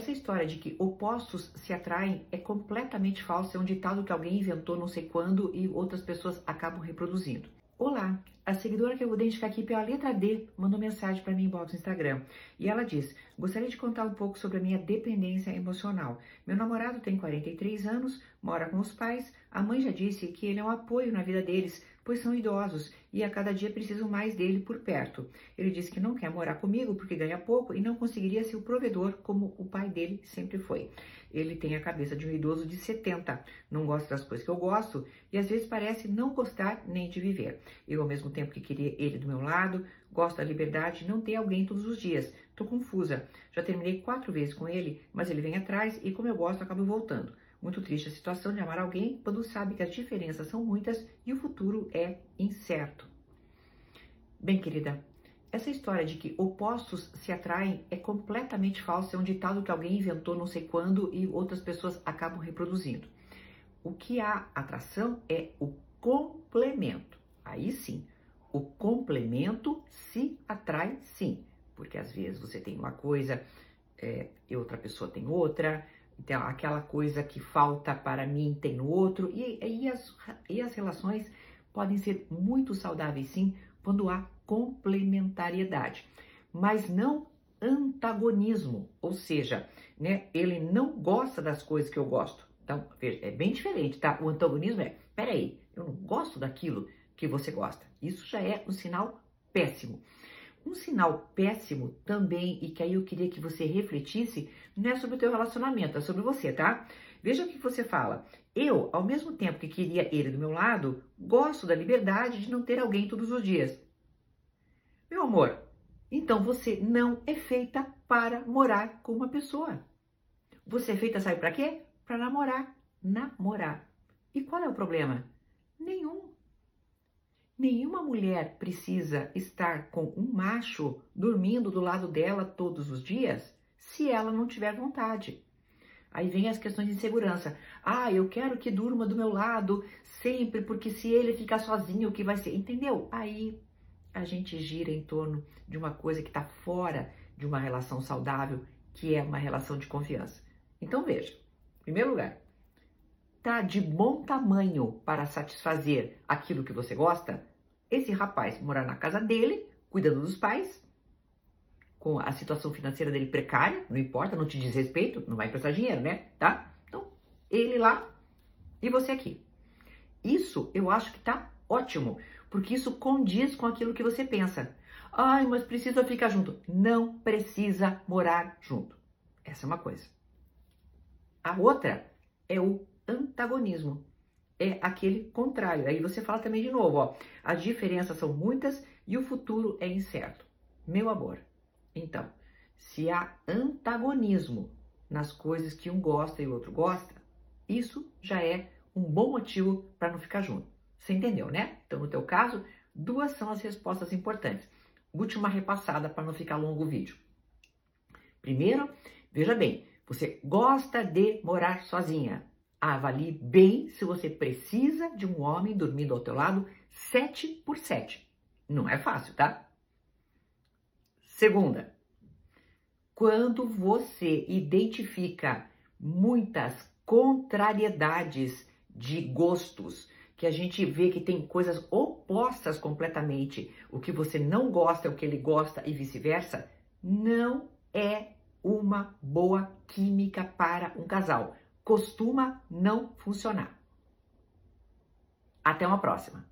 Essa história de que opostos se atraem é completamente falsa, é um ditado que alguém inventou não sei quando e outras pessoas acabam reproduzindo. Olá, a seguidora que eu vou identificar aqui pela letra D mandou mensagem para mim inbox no Instagram e ela diz: Gostaria de contar um pouco sobre a minha dependência emocional. Meu namorado tem 43 anos, mora com os pais. A mãe já disse que ele é um apoio na vida deles, pois são idosos e a cada dia precisam mais dele por perto. Ele disse que não quer morar comigo porque ganha pouco e não conseguiria ser o provedor como o pai dele sempre foi. Ele tem a cabeça de um idoso de 70, não gosta das coisas que eu gosto e às vezes parece não gostar nem de viver. Eu, ao mesmo tempo que queria ele do meu lado, gosto da liberdade de não ter alguém todos os dias. Tô confusa. Já terminei quatro vezes com ele, mas ele vem atrás e, como eu gosto, acabo voltando. Muito triste a situação de amar alguém quando sabe que as diferenças são muitas e o futuro é incerto. Bem, querida, essa história de que opostos se atraem é completamente falsa, é um ditado que alguém inventou não sei quando e outras pessoas acabam reproduzindo. O que há atração é o complemento. Aí sim, o complemento se atrai sim, porque às vezes você tem uma coisa é, e outra pessoa tem outra, então aquela coisa que falta para mim tem outro, e, e, as, e as relações podem ser muito saudáveis sim quando há complementariedade, mas não antagonismo, ou seja, né, ele não gosta das coisas que eu gosto. Então, veja, é bem diferente, tá? O antagonismo é, peraí, eu não gosto daquilo que você gosta. Isso já é um sinal péssimo. Um sinal péssimo também, e que aí eu queria que você refletisse, não é sobre o teu relacionamento, é sobre você, tá? Veja o que você fala. Eu, ao mesmo tempo que queria ele do meu lado, gosto da liberdade de não ter alguém todos os dias. Meu amor, então você não é feita para morar com uma pessoa. Você é feita, sabe para quê? Para namorar. Namorar. E qual é o problema? Nenhum. Nenhuma mulher precisa estar com um macho dormindo do lado dela todos os dias se ela não tiver vontade. Aí vem as questões de insegurança. Ah, eu quero que durma do meu lado sempre, porque se ele ficar sozinho, o que vai ser? Entendeu? Aí a gente gira em torno de uma coisa que está fora de uma relação saudável, que é uma relação de confiança. Então veja, em primeiro lugar, tá de bom tamanho para satisfazer aquilo que você gosta? Esse rapaz morar na casa dele, cuidando dos pais, com a situação financeira dele precária, não importa, não te diz respeito, não vai emprestar dinheiro, né? Tá? Então, ele lá e você aqui. Isso eu acho que tá ótimo, porque isso condiz com aquilo que você pensa. Ai, mas precisa ficar junto. Não precisa morar junto. Essa é uma coisa. A outra é o antagonismo. É aquele contrário. Aí você fala também de novo, ó. As diferenças são muitas e o futuro é incerto. Meu amor, então, se há antagonismo nas coisas que um gosta e o outro gosta, isso já é um bom motivo para não ficar junto. Você entendeu, né? Então, no teu caso, duas são as respostas importantes. Última repassada para não ficar longo o vídeo. Primeiro, veja bem, você gosta de morar sozinha. Avalie bem se você precisa de um homem dormindo ao teu lado 7 por 7. Não é fácil, tá? Segunda, quando você identifica muitas contrariedades de gostos, que a gente vê que tem coisas opostas completamente, o que você não gosta é o que ele gosta e vice-versa, não é uma boa química para um casal. Costuma não funcionar. Até uma próxima.